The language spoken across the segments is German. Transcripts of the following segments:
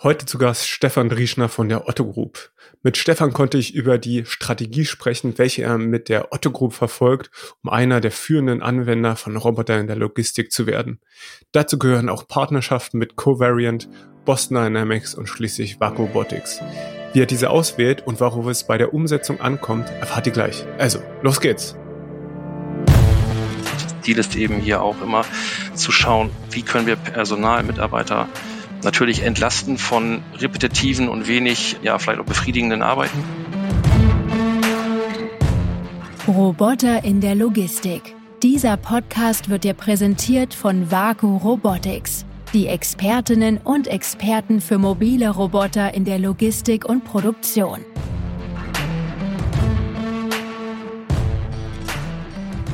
Heute zu Gast Stefan Drieschner von der Otto Group. Mit Stefan konnte ich über die Strategie sprechen, welche er mit der Otto Group verfolgt, um einer der führenden Anwender von Robotern in der Logistik zu werden. Dazu gehören auch Partnerschaften mit Covariant, Boston Dynamics und schließlich Vaco. Wie er diese auswählt und worauf es bei der Umsetzung ankommt, erfahrt ihr gleich. Also, los geht's! Ziel ist eben hier auch immer zu schauen, wie können wir Personal, Mitarbeiter natürlich entlasten von repetitiven und wenig, ja, vielleicht auch befriedigenden Arbeiten. Roboter in der Logistik. Dieser Podcast wird dir präsentiert von Vaku Robotics, die Expertinnen und Experten für mobile Roboter in der Logistik und Produktion.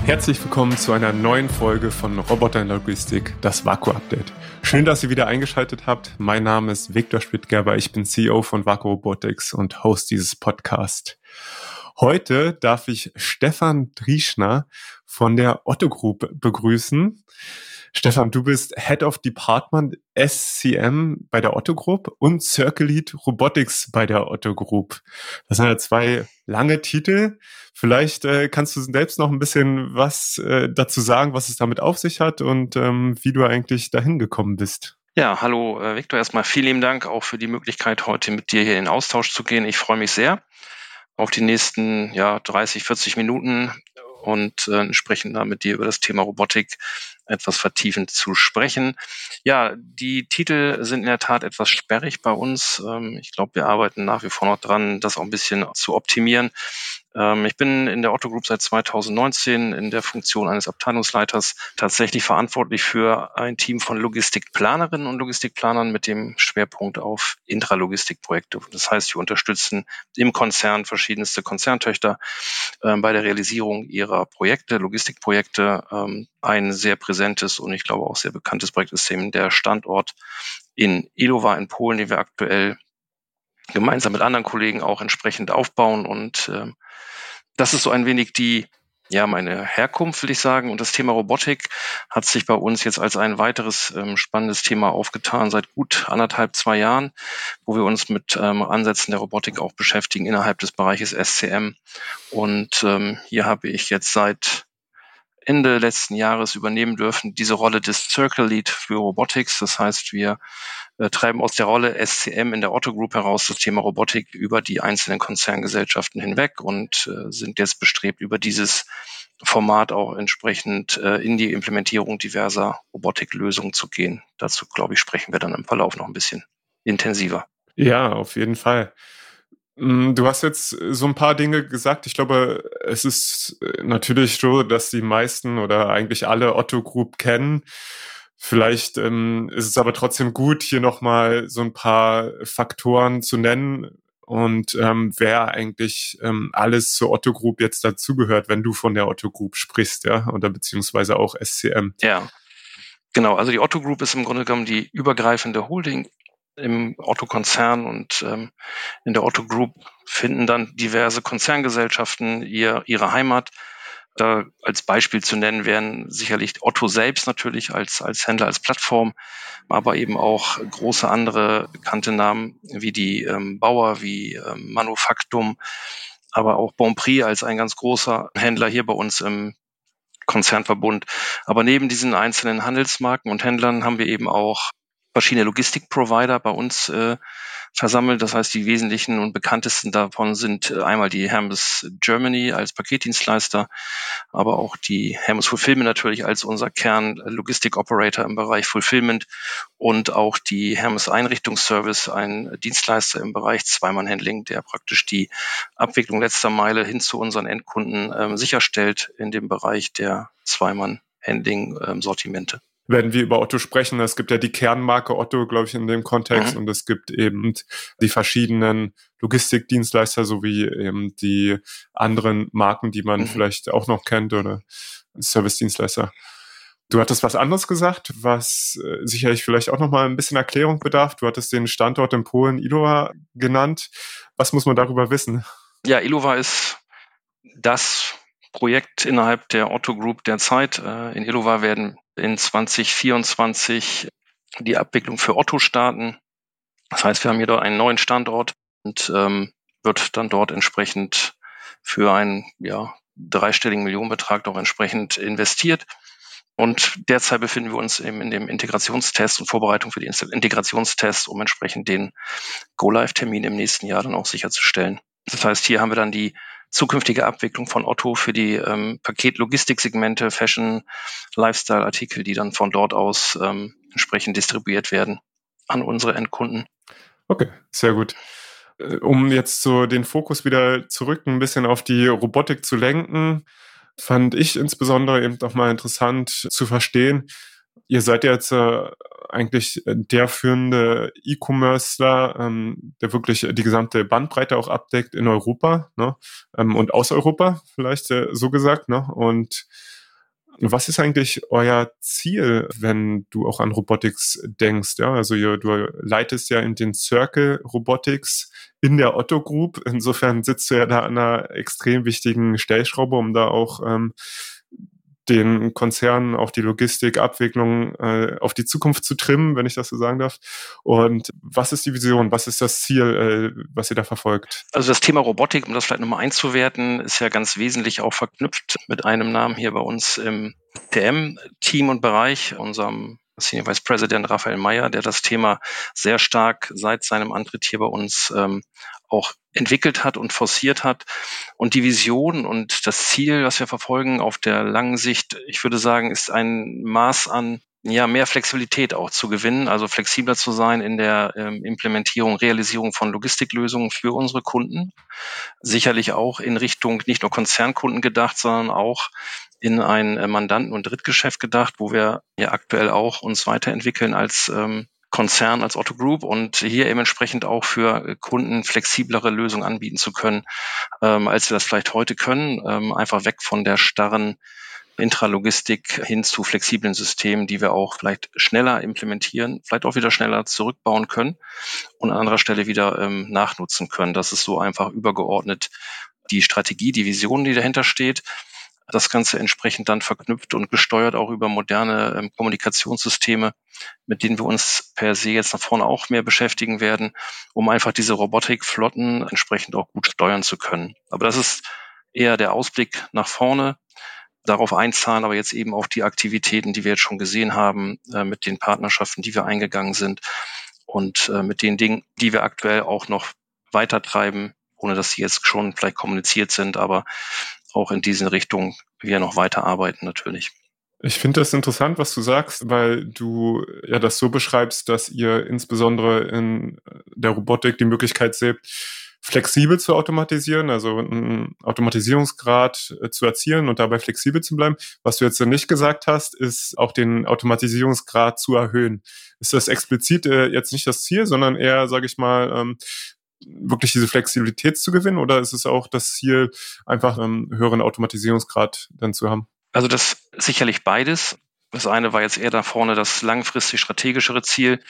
Herzlich willkommen zu einer neuen Folge von Roboter in Logistik, das Vaku Update. Schön, dass ihr wieder eingeschaltet habt. Mein Name ist Viktor Spittgerber, ich bin CEO von Vaku Robotics und Host dieses Podcast. Heute darf ich Stefan Drieschner von der Otto Group begrüßen. Stefan, du bist Head of Department SCM bei der Otto Group und Circle Lead Robotics bei der Otto Group. Das sind ja zwei lange Titel. Vielleicht äh, kannst du selbst noch ein bisschen was äh, dazu sagen, was es damit auf sich hat und ähm, wie du eigentlich dahin gekommen bist. Ja, hallo äh, Viktor, erstmal vielen lieben Dank auch für die Möglichkeit, heute mit dir hier in Austausch zu gehen. Ich freue mich sehr auf die nächsten ja, 30, 40 Minuten und äh, sprechen da mit dir über das Thema Robotik etwas vertiefend zu sprechen. Ja, die Titel sind in der Tat etwas sperrig bei uns. Ähm, ich glaube, wir arbeiten nach wie vor noch dran, das auch ein bisschen zu optimieren. Ähm, ich bin in der Otto Group seit 2019 in der Funktion eines Abteilungsleiters tatsächlich verantwortlich für ein Team von Logistikplanerinnen und Logistikplanern mit dem Schwerpunkt auf Intralogistikprojekte. Das heißt, wir unterstützen im Konzern verschiedenste Konzerntöchter ähm, bei der Realisierung ihrer Projekte, Logistikprojekte. Ähm, ein sehr präsentes und ich glaube auch sehr bekanntes Projekt ist eben der Standort in Ilova in Polen, den wir aktuell gemeinsam mit anderen Kollegen auch entsprechend aufbauen und ähm, das ist so ein wenig die, ja, meine Herkunft, will ich sagen. Und das Thema Robotik hat sich bei uns jetzt als ein weiteres ähm, spannendes Thema aufgetan seit gut anderthalb, zwei Jahren, wo wir uns mit ähm, Ansätzen der Robotik auch beschäftigen innerhalb des Bereiches SCM. Und ähm, hier habe ich jetzt seit Ende letzten Jahres übernehmen dürfen, diese Rolle des Circle Lead für Robotics. Das heißt, wir äh, treiben aus der Rolle SCM in der Otto Group heraus das Thema Robotik über die einzelnen Konzerngesellschaften hinweg und äh, sind jetzt bestrebt, über dieses Format auch entsprechend äh, in die Implementierung diverser Robotiklösungen zu gehen. Dazu, glaube ich, sprechen wir dann im Verlauf noch ein bisschen intensiver. Ja, auf jeden Fall. Mm, du hast jetzt so ein paar Dinge gesagt. Ich glaube, es ist natürlich so, dass die meisten oder eigentlich alle Otto Group kennen. Vielleicht ähm, ist es aber trotzdem gut, hier nochmal so ein paar Faktoren zu nennen und ähm, wer eigentlich ähm, alles zur Otto Group jetzt dazugehört, wenn du von der Otto Group sprichst, ja, oder beziehungsweise auch SCM. Ja, genau. Also die Otto Group ist im Grunde genommen die übergreifende Holding im Otto-Konzern und ähm, in der Otto Group finden dann diverse Konzerngesellschaften ihr, ihre Heimat da als Beispiel zu nennen wären sicherlich Otto selbst natürlich als, als Händler, als Plattform, aber eben auch große andere bekannte Namen wie die ähm, Bauer, wie ähm, Manufaktum, aber auch Bonprix als ein ganz großer Händler hier bei uns im Konzernverbund. Aber neben diesen einzelnen Handelsmarken und Händlern haben wir eben auch verschiedene Logistikprovider bei uns äh, versammelt. Das heißt, die wesentlichen und bekanntesten davon sind äh, einmal die Hermes Germany als Paketdienstleister, aber auch die Hermes Fulfillment natürlich als unser Kern Logistik Operator im Bereich Fulfillment und auch die Hermes Einrichtungsservice, ein Dienstleister im Bereich Zweimann-Handling, der praktisch die Abwicklung letzter Meile hin zu unseren Endkunden ähm, sicherstellt in dem Bereich der Zweimann-Handling-Sortimente. Wenn wir über Otto sprechen, es gibt ja die Kernmarke Otto, glaube ich, in dem Kontext mhm. und es gibt eben die verschiedenen Logistikdienstleister sowie eben die anderen Marken, die man mhm. vielleicht auch noch kennt oder Servicedienstleister. Du hattest was anderes gesagt, was äh, sicherlich vielleicht auch noch mal ein bisschen Erklärung bedarf. Du hattest den Standort in Polen Ilova genannt. Was muss man darüber wissen? Ja, Ilova ist das Projekt innerhalb der Otto Group derzeit. Äh, in Ilova werden in 2024 die Abwicklung für Otto starten. Das heißt, wir haben hier dort einen neuen Standort und ähm, wird dann dort entsprechend für einen ja, dreistelligen Millionenbetrag doch entsprechend investiert. Und derzeit befinden wir uns eben in dem Integrationstest und Vorbereitung für die Integrationstests, um entsprechend den Go-Live-Termin im nächsten Jahr dann auch sicherzustellen. Das heißt, hier haben wir dann die zukünftige Abwicklung von Otto für die ähm, Paket-Logistik-Segmente, Fashion, Lifestyle-Artikel, die dann von dort aus ähm, entsprechend distribuiert werden an unsere Endkunden. Okay, sehr gut. Äh, um jetzt so den Fokus wieder zurück ein bisschen auf die Robotik zu lenken, fand ich insbesondere eben nochmal interessant zu verstehen. Ihr seid ja jetzt äh, eigentlich der führende E-Commercer, ähm, der wirklich die gesamte Bandbreite auch abdeckt in Europa ne? ähm, und aus Europa, vielleicht äh, so gesagt. Ne? Und was ist eigentlich euer Ziel, wenn du auch an Robotics denkst? Ja, also du leitest ja in den Circle Robotics in der Otto Group. Insofern sitzt du ja da an einer extrem wichtigen Stellschraube, um da auch ähm, den Konzernen auch die Logistik, Abwicklung äh, auf die Zukunft zu trimmen, wenn ich das so sagen darf. Und was ist die Vision? Was ist das Ziel, äh, was ihr da verfolgt? Also das Thema Robotik, um das vielleicht nochmal einzuwerten, ist ja ganz wesentlich auch verknüpft mit einem Namen hier bei uns im TM-Team und Bereich, unserem Senior Vice President Raphael Meyer, der das Thema sehr stark seit seinem Antritt hier bei uns ähm, auch entwickelt hat und forciert hat. Und die Vision und das Ziel, was wir verfolgen auf der langen Sicht, ich würde sagen, ist ein Maß an ja, mehr Flexibilität auch zu gewinnen, also flexibler zu sein in der ähm, Implementierung, Realisierung von Logistiklösungen für unsere Kunden. Sicherlich auch in Richtung nicht nur Konzernkunden gedacht, sondern auch in ein äh, Mandanten- und Drittgeschäft gedacht, wo wir ja aktuell auch uns weiterentwickeln als ähm, Konzern, als Otto Group und hier eben entsprechend auch für Kunden flexiblere Lösungen anbieten zu können, ähm, als wir das vielleicht heute können. Ähm, einfach weg von der starren Intralogistik hin zu flexiblen Systemen, die wir auch vielleicht schneller implementieren, vielleicht auch wieder schneller zurückbauen können und an anderer Stelle wieder ähm, nachnutzen können. Das ist so einfach übergeordnet die Strategie, die Vision, die dahinter steht das Ganze entsprechend dann verknüpft und gesteuert auch über moderne ähm, Kommunikationssysteme, mit denen wir uns per se jetzt nach vorne auch mehr beschäftigen werden, um einfach diese Robotikflotten entsprechend auch gut steuern zu können. Aber das ist eher der Ausblick nach vorne. Darauf einzahlen aber jetzt eben auch die Aktivitäten, die wir jetzt schon gesehen haben, äh, mit den Partnerschaften, die wir eingegangen sind und äh, mit den Dingen, die wir aktuell auch noch weiter treiben, ohne dass sie jetzt schon vielleicht kommuniziert sind, aber auch in diesen Richtungen wir noch weiter arbeiten natürlich. Ich finde das interessant, was du sagst, weil du ja das so beschreibst, dass ihr insbesondere in der Robotik die Möglichkeit seht, flexibel zu automatisieren, also einen Automatisierungsgrad äh, zu erzielen und dabei flexibel zu bleiben. Was du jetzt nicht gesagt hast, ist auch den Automatisierungsgrad zu erhöhen. Ist das explizit äh, jetzt nicht das Ziel, sondern eher, sage ich mal, ähm, wirklich diese Flexibilität zu gewinnen oder ist es auch das Ziel, einfach einen höheren Automatisierungsgrad dann zu haben? Also das sicherlich beides. Das eine war jetzt eher da vorne das langfristig strategischere Ziel.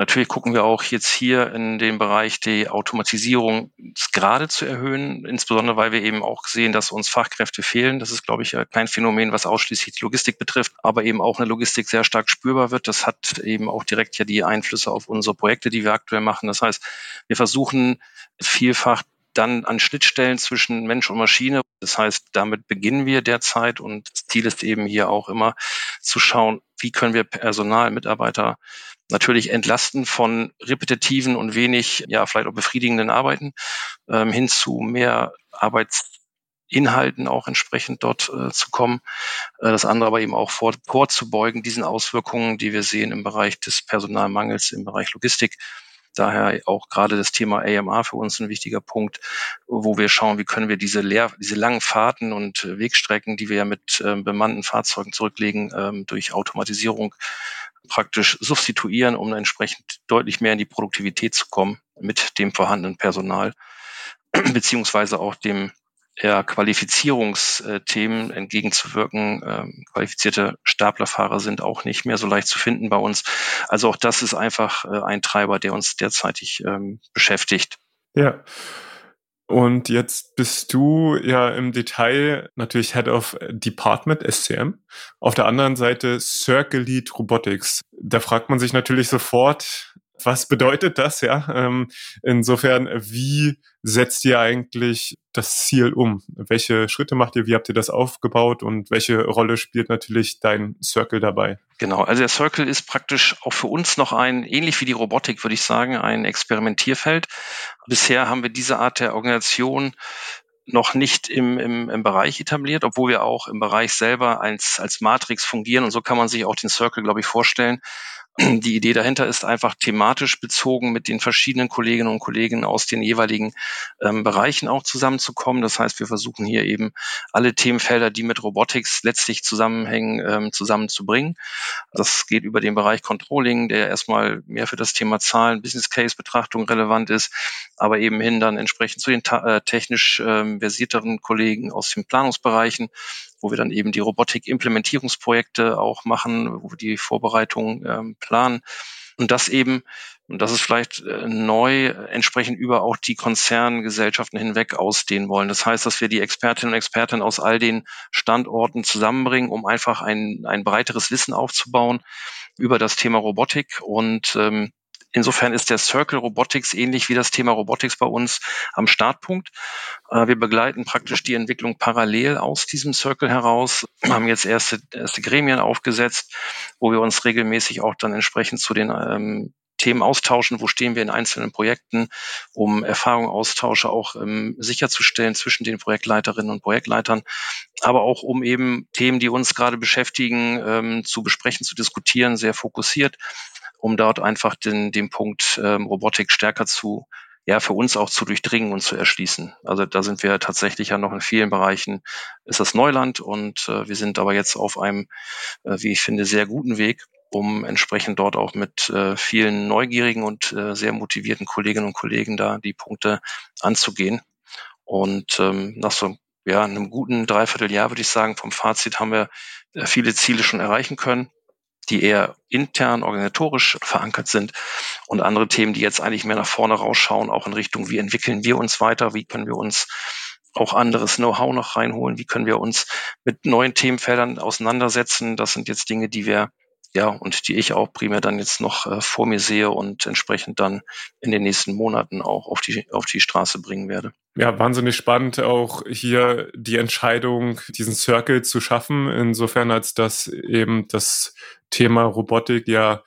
Natürlich gucken wir auch jetzt hier in dem Bereich die Automatisierung gerade zu erhöhen, insbesondere weil wir eben auch sehen, dass uns Fachkräfte fehlen. Das ist, glaube ich, kein Phänomen, was ausschließlich die Logistik betrifft, aber eben auch eine Logistik sehr stark spürbar wird. Das hat eben auch direkt ja die Einflüsse auf unsere Projekte, die wir aktuell machen. Das heißt, wir versuchen vielfach dann an Schnittstellen zwischen Mensch und Maschine. Das heißt, damit beginnen wir derzeit und das Ziel ist eben hier auch immer zu schauen, wie können wir Personal, Mitarbeiter natürlich entlasten von repetitiven und wenig, ja, vielleicht auch befriedigenden Arbeiten ähm, hin zu mehr Arbeitsinhalten auch entsprechend dort äh, zu kommen. Äh, das andere aber eben auch vor, vorzubeugen, diesen Auswirkungen, die wir sehen im Bereich des Personalmangels, im Bereich Logistik. Daher auch gerade das Thema AMA für uns ein wichtiger Punkt, wo wir schauen, wie können wir diese, Leer, diese langen Fahrten und Wegstrecken, die wir ja mit ähm, bemannten Fahrzeugen zurücklegen, ähm, durch Automatisierung praktisch substituieren, um entsprechend deutlich mehr in die Produktivität zu kommen mit dem vorhandenen Personal, beziehungsweise auch dem eher Qualifizierungsthemen entgegenzuwirken. Ähm, qualifizierte Staplerfahrer sind auch nicht mehr so leicht zu finden bei uns. Also auch das ist einfach äh, ein Treiber, der uns derzeitig ähm, beschäftigt. Ja. Und jetzt bist du ja im Detail natürlich Head of Department SCM. Auf der anderen Seite Circle Lead Robotics. Da fragt man sich natürlich sofort, Was bedeutet das, ja? Ähm, insofern, wie setzt ihr eigentlich das Ziel um? Welche Schritte macht ihr? Wie habt ihr das aufgebaut? Und welche Rolle spielt natürlich dein Circle dabei? Genau, also der Circle ist praktisch auch für uns noch ein, ähnlich wie die Robotik, würde ich sagen, ein Experimentierfeld. Bisher haben wir diese Art der Organisation noch nicht im, im, im Bereich etabliert, obwohl wir auch im Bereich selber als, als Matrix fungieren. Und so kann man sich auch den Circle, glaube ich, vorstellen. Die Idee dahinter ist einfach thematisch bezogen mit den verschiedenen Kolleginnen und Kollegen aus den jeweiligen ähm, Bereichen auch zusammenzukommen. Das heißt, wir versuchen hier eben alle Themenfelder, die mit Robotics letztlich zusammenhängen, ähm, zusammenzubringen. Das geht über den Bereich Controlling, der erstmal mehr für das Thema Zahlen, Business Case Betrachtung relevant ist, aber eben hin dann entsprechend zu den äh, technisch ähm, versierteren Kollegen aus den Planungsbereichen wo wir dann eben die Robotik-Implementierungsprojekte auch machen, wo wir die Vorbereitung ähm, planen. Und das eben, und das ist vielleicht äh, neu, entsprechend über auch die Konzerngesellschaften hinweg ausdehnen wollen. Das heißt, dass wir die Expertinnen und Experten aus all den Standorten zusammenbringen, um einfach ein, ein breiteres Wissen aufzubauen über das Thema Robotik und ähm, Insofern ist der Circle Robotics ähnlich wie das Thema Robotics bei uns am Startpunkt. Äh, wir begleiten praktisch die Entwicklung parallel aus diesem Circle heraus, wir haben jetzt erste, erste Gremien aufgesetzt, wo wir uns regelmäßig auch dann entsprechend zu den ähm, Themen austauschen, wo stehen wir in einzelnen Projekten, um Erfahrungsaustausche auch ähm, sicherzustellen zwischen den Projektleiterinnen und Projektleitern, aber auch um eben Themen, die uns gerade beschäftigen, ähm, zu besprechen, zu diskutieren, sehr fokussiert um dort einfach den, den Punkt ähm, Robotik stärker zu, ja, für uns auch zu durchdringen und zu erschließen. Also da sind wir tatsächlich ja noch in vielen Bereichen, ist das Neuland und äh, wir sind aber jetzt auf einem, äh, wie ich finde, sehr guten Weg, um entsprechend dort auch mit äh, vielen neugierigen und äh, sehr motivierten Kolleginnen und Kollegen da die Punkte anzugehen. Und ähm, nach so ja, einem guten Dreivierteljahr würde ich sagen, vom Fazit haben wir äh, viele Ziele schon erreichen können die eher intern organisatorisch verankert sind und andere Themen, die jetzt eigentlich mehr nach vorne rausschauen, auch in Richtung, wie entwickeln wir uns weiter, wie können wir uns auch anderes Know-how noch reinholen, wie können wir uns mit neuen Themenfeldern auseinandersetzen. Das sind jetzt Dinge, die wir ja, und die ich auch primär dann jetzt noch äh, vor mir sehe und entsprechend dann in den nächsten Monaten auch auf die, auf die Straße bringen werde. Ja, wahnsinnig spannend auch hier die Entscheidung, diesen Circle zu schaffen, insofern als dass eben das Thema Robotik ja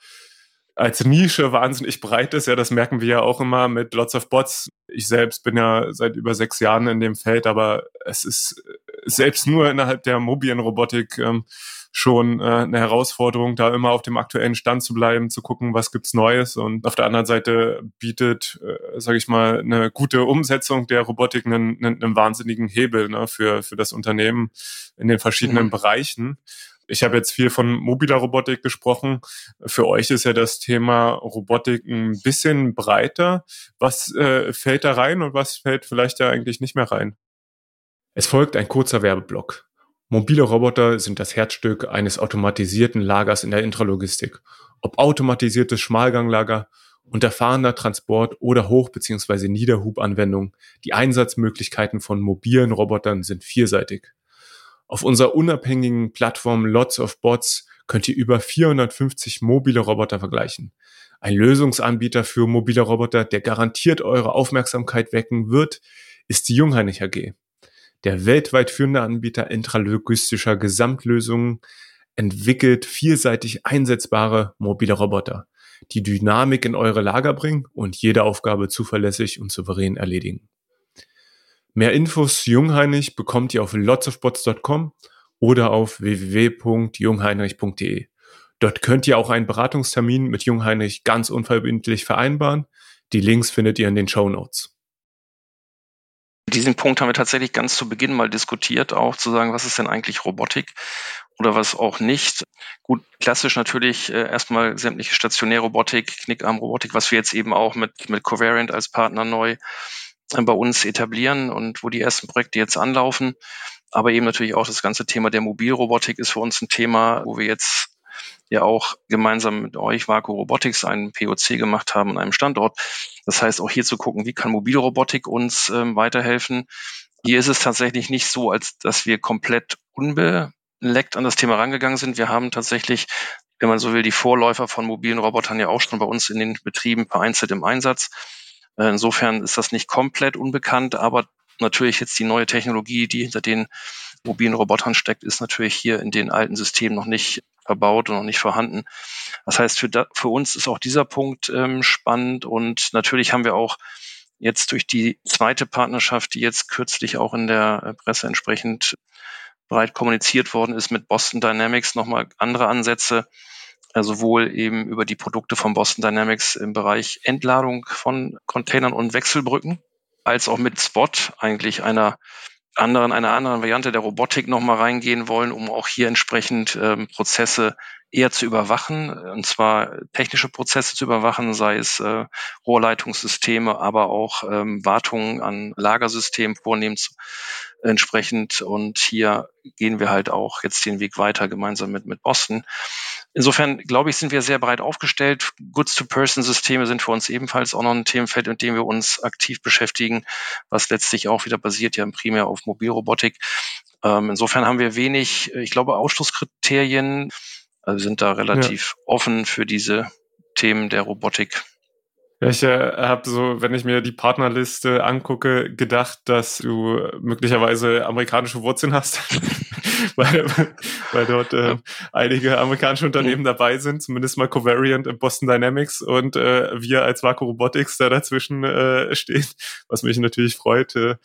als Nische wahnsinnig breit ist. Ja, das merken wir ja auch immer mit Lots of Bots. Ich selbst bin ja seit über sechs Jahren in dem Feld, aber es ist selbst nur innerhalb der mobilen Robotik ähm, schon äh, eine Herausforderung, da immer auf dem aktuellen Stand zu bleiben, zu gucken, was gibt's Neues. Und auf der anderen Seite bietet, äh, sage ich mal, eine gute Umsetzung der Robotik einen, einen, einen wahnsinnigen Hebel ne, für, für das Unternehmen in den verschiedenen mhm. Bereichen. Ich habe jetzt viel von mobiler Robotik gesprochen. Für euch ist ja das Thema Robotik ein bisschen breiter. Was äh, fällt da rein und was fällt vielleicht da eigentlich nicht mehr rein? Es folgt ein kurzer Werbeblock. Mobile Roboter sind das Herzstück eines automatisierten Lagers in der Intralogistik. Ob automatisiertes Schmalganglager, unterfahrener Transport oder Hoch- bzw. Niederhubanwendung, die Einsatzmöglichkeiten von mobilen Robotern sind vielseitig. Auf unserer unabhängigen Plattform Lots of Bots könnt ihr über 450 mobile Roboter vergleichen. Ein Lösungsanbieter für mobile Roboter, der garantiert eure Aufmerksamkeit wecken wird, ist die Jungheinrich AG. Der weltweit führende Anbieter intralogistischer Gesamtlösungen entwickelt vielseitig einsetzbare mobile Roboter, die Dynamik in eure Lager bringen und jede Aufgabe zuverlässig und souverän erledigen. Mehr Infos Jungheinrich bekommt ihr auf lotsofbots.com oder auf www.jungheinrich.de. Dort könnt ihr auch einen Beratungstermin mit Jungheinrich ganz unverbindlich vereinbaren. Die Links findet ihr in den Show Notes. Diesen Punkt haben wir tatsächlich ganz zu Beginn mal diskutiert, auch zu sagen, was ist denn eigentlich Robotik oder was auch nicht. Gut, klassisch natürlich äh, erstmal sämtliche stationäre Robotik, Knickarm-Robotik, was wir jetzt eben auch mit, mit Covariant als Partner neu bei uns etablieren und wo die ersten Projekte jetzt anlaufen. Aber eben natürlich auch das ganze Thema der Mobilrobotik ist für uns ein Thema, wo wir jetzt ja auch gemeinsam mit euch, Vaku Robotics, einen POC gemacht haben an einem Standort. Das heißt, auch hier zu gucken, wie kann Mobilrobotik uns ähm, weiterhelfen. Hier ist es tatsächlich nicht so, als dass wir komplett unbeleckt an das Thema rangegangen sind. Wir haben tatsächlich wenn man so will, die Vorläufer von mobilen Robotern ja auch schon bei uns in den Betrieben vereinzelt im Einsatz. Äh, insofern ist das nicht komplett unbekannt, aber natürlich jetzt die neue Technologie, die hinter den mobilen Robotern steckt, ist natürlich hier in den alten Systemen noch nicht verbaut und noch nicht vorhanden. Das heißt, für, da, für uns ist auch dieser Punkt ähm, spannend und natürlich haben wir auch jetzt durch die zweite Partnerschaft, die jetzt kürzlich auch in der äh, Presse entsprechend breit kommuniziert worden ist mit Boston Dynamics, nochmal andere Ansätze, äh, sowohl eben über die Produkte von Boston Dynamics im Bereich Entladung von Containern und Wechselbrücken, als auch mit Spot eigentlich einer anderen, einer anderen Variante der Robotik nochmal reingehen wollen, um auch hier entsprechend ähm, Prozesse eher zu überwachen, und zwar technische Prozesse zu überwachen, sei es äh, Rohrleitungssysteme, aber auch ähm, Wartungen an Lagersystemen vornehmen entsprechend. Und hier gehen wir halt auch jetzt den Weg weiter gemeinsam mit, mit Boston. Insofern, glaube ich, sind wir sehr breit aufgestellt. Goods-to-Person-Systeme sind für uns ebenfalls auch noch ein Themenfeld, in dem wir uns aktiv beschäftigen, was letztlich auch wieder basiert ja primär auf Mobilrobotik. Ähm, insofern haben wir wenig, ich glaube, Ausschlusskriterien, also sind da relativ ja. offen für diese Themen der Robotik. Ja, ich äh, habe so, wenn ich mir die Partnerliste angucke, gedacht, dass du möglicherweise amerikanische Wurzeln hast, weil, weil dort äh, einige amerikanische Unternehmen dabei sind, zumindest mal Covariant und Boston Dynamics und äh, wir als Vaco Robotics da dazwischen äh, stehen, was mich natürlich freut. Äh,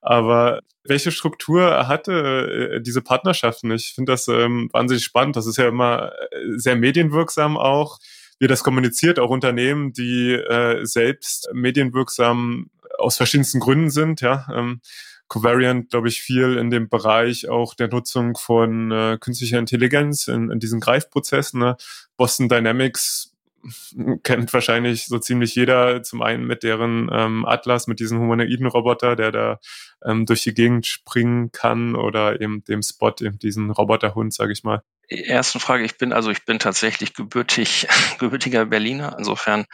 aber welche Struktur hatte äh, diese Partnerschaften? Ich finde das ähm, wahnsinnig spannend. Das ist ja immer äh, sehr medienwirksam auch wie das kommuniziert, auch Unternehmen, die äh, selbst medienwirksam aus verschiedensten Gründen sind, ja. Ähm, Covariant, glaube ich, viel in dem Bereich auch der Nutzung von äh, künstlicher Intelligenz in, in diesen Greifprozessen. Ne? Boston Dynamics kennt wahrscheinlich so ziemlich jeder, zum einen mit deren ähm, Atlas, mit diesem humanoiden Roboter, der da ähm, durch die Gegend springen kann oder eben dem Spot, eben diesen Roboterhund, sage ich mal ersten Frage, ich bin also ich bin tatsächlich gebürtig, gebürtiger Berliner. Insofern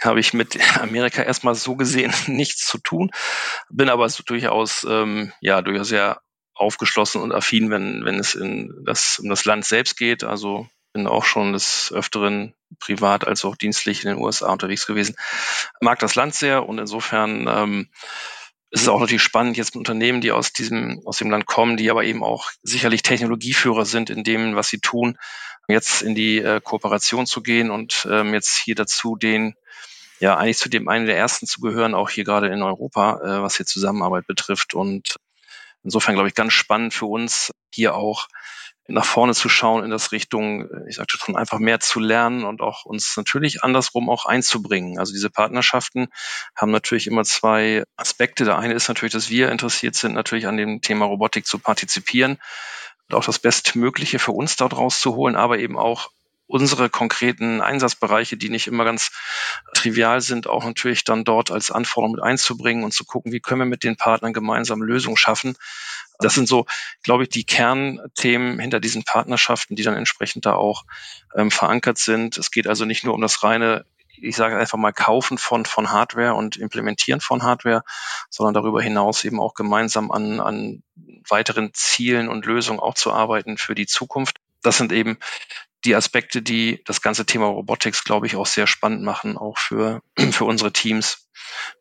habe ich mit Amerika erstmal so gesehen nichts zu tun, bin aber so durchaus ähm, ja durchaus sehr aufgeschlossen und affin, wenn wenn es in das um das Land selbst geht. Also bin auch schon des Öfteren privat als auch dienstlich in den USA unterwegs gewesen. Mag das Land sehr und insofern ähm, es ist auch natürlich spannend jetzt mit Unternehmen, die aus diesem, aus dem Land kommen, die aber eben auch sicherlich Technologieführer sind in dem, was sie tun, jetzt in die äh, Kooperation zu gehen und ähm, jetzt hier dazu den, ja, eigentlich zu dem einen der ersten zu gehören, auch hier gerade in Europa, äh, was hier Zusammenarbeit betrifft. Und insofern, glaube ich, ganz spannend für uns, hier auch nach vorne zu schauen in das Richtung, äh, ich sagte schon, einfach mehr zu lernen und auch uns natürlich andersrum auch einzubringen. Also diese Partnerschaften haben natürlich immer zwei Aspekte. Der eine ist natürlich, dass wir interessiert sind, natürlich an dem Thema Robotik zu partizipieren und auch das Bestmögliche für uns dort rauszuholen, aber eben auch unsere konkreten Einsatzbereiche, die nicht immer ganz trivial sind, auch natürlich dann dort als Anforderung mit einzubringen und zu gucken, wie können wir mit den Partnern gemeinsam Lösungen schaffen, das sind so, glaube ich, die Kernthemen hinter diesen Partnerschaften, die dann entsprechend da auch ähm, verankert sind. Es geht also nicht nur um das reine ich sage einfach mal Kaufen von, von Hardware und Implementieren von Hardware, sondern darüber hinaus eben auch gemeinsam an, an weiteren Zielen und Lösungen auch zu arbeiten für die Zukunft. Das sind eben die Aspekte, die das ganze Thema Robotics, glaube ich, auch sehr spannend machen, auch für, für unsere Teams,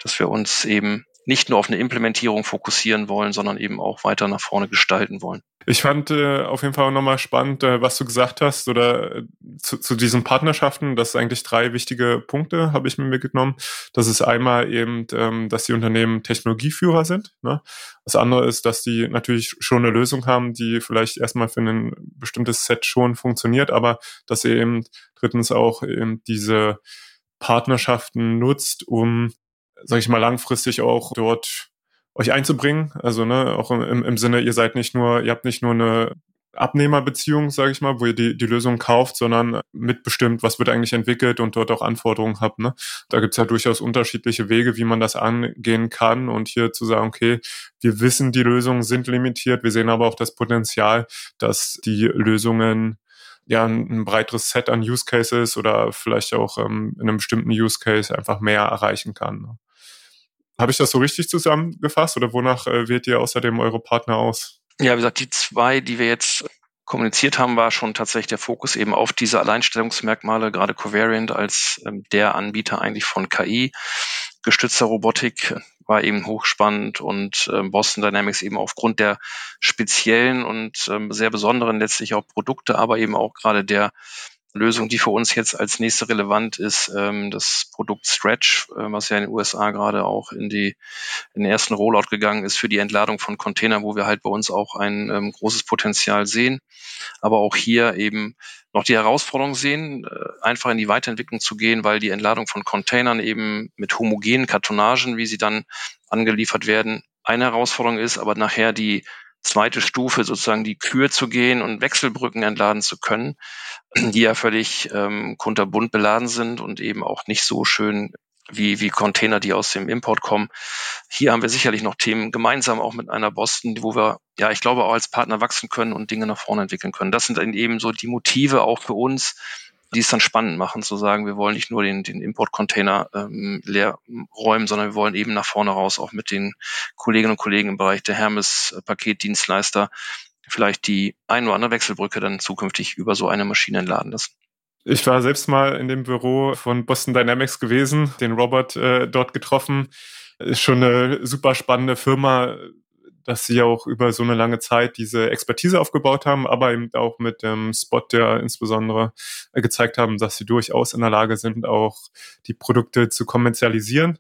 dass wir uns eben nicht nur auf eine Implementierung fokussieren wollen, sondern eben auch weiter nach vorne gestalten wollen. Ich fand äh, auf jeden Fall nochmal spannend, äh, was du gesagt hast oder äh, zu, zu diesen Partnerschaften. Das sind eigentlich drei wichtige Punkte, habe ich mir mitgenommen. Das ist einmal eben, ähm, dass die Unternehmen Technologieführer sind. Ne? Das andere ist, dass die natürlich schon eine Lösung haben, die vielleicht erstmal für ein bestimmtes Set schon funktioniert, aber dass sie eben drittens auch eben diese Partnerschaften nutzt, um sage ich mal, langfristig auch dort euch einzubringen. Also ne, auch im, im Sinne, ihr seid nicht nur, ihr habt nicht nur eine Abnehmerbeziehung, sage ich mal, wo ihr die, die Lösung kauft, sondern mitbestimmt, was wird eigentlich entwickelt und dort auch Anforderungen habt. Ne? Da gibt's ja durchaus unterschiedliche Wege, wie man das angehen kann und hier zu sagen, okay, wir wissen, die Lösungen sind limitiert, wir sehen aber auch das Potenzial, dass die Lösungen ja ein, ein breiteres Set an Use Cases oder vielleicht auch ähm, in einem bestimmten Use Case einfach mehr erreichen kann. Ne? Habe ich das so richtig zusammengefasst oder wonach äh, wählt ihr außerdem eure Partner aus? Ja, wie gesagt, die zwei, die wir jetzt kommuniziert haben, war schon tatsächlich der Fokus eben auf diese Alleinstellungsmerkmale, gerade Covariant als ähm, der Anbieter eigentlich von KI gestützter Robotik war eben hochspannend und ähm, Boston Dynamics eben aufgrund der speziellen und ähm, sehr besonderen letztlich auch Produkte, aber eben auch gerade der Lösung, die für uns jetzt als nächste relevant ist, ähm, das Produkt Stretch, äh, was ja in den USA gerade auch in, die, in den ersten Rollout gegangen ist für die Entladung von Containern, wo wir halt bei uns auch ein ähm, großes Potenzial sehen. Aber auch hier eben noch die Herausforderung sehen, äh, einfach in die Weiterentwicklung zu gehen, weil die Entladung von Containern eben mit homogenen Kartonagen, wie sie dann angeliefert werden, eine Herausforderung ist, aber nachher die zweite Stufe sozusagen die Kür zu gehen und Wechselbrücken entladen zu können, die ja völlig ähm, kunterbunt beladen sind und eben auch nicht so schön wie, wie Container, die aus dem Import kommen. Hier haben wir sicherlich noch Themen gemeinsam auch mit einer Boston, wo wir, ja, ich glaube, auch als Partner wachsen können und Dinge nach vorne entwickeln können. Das sind dann eben so die Motive auch für uns, die es dann spannend machen, zu sagen, wir wollen nicht nur den, den Import-Container ähm, leer räumen, sondern wir wollen eben nach vorne raus auch mit den Kolleginnen und Kollegen im Bereich der Hermes-Paketdienstleister vielleicht die ein oder andere Wechselbrücke dann zukünftig über so eine Maschine entladen lassen. Ich war selbst mal in dem Büro von Boston Dynamics gewesen, den Robert äh, dort getroffen. Ist schon eine super spannende Firma, dass sie auch über so eine lange Zeit diese Expertise aufgebaut haben, aber eben auch mit dem Spot, der insbesondere äh, gezeigt haben, dass sie durchaus in der Lage sind, auch die Produkte zu kommerzialisieren.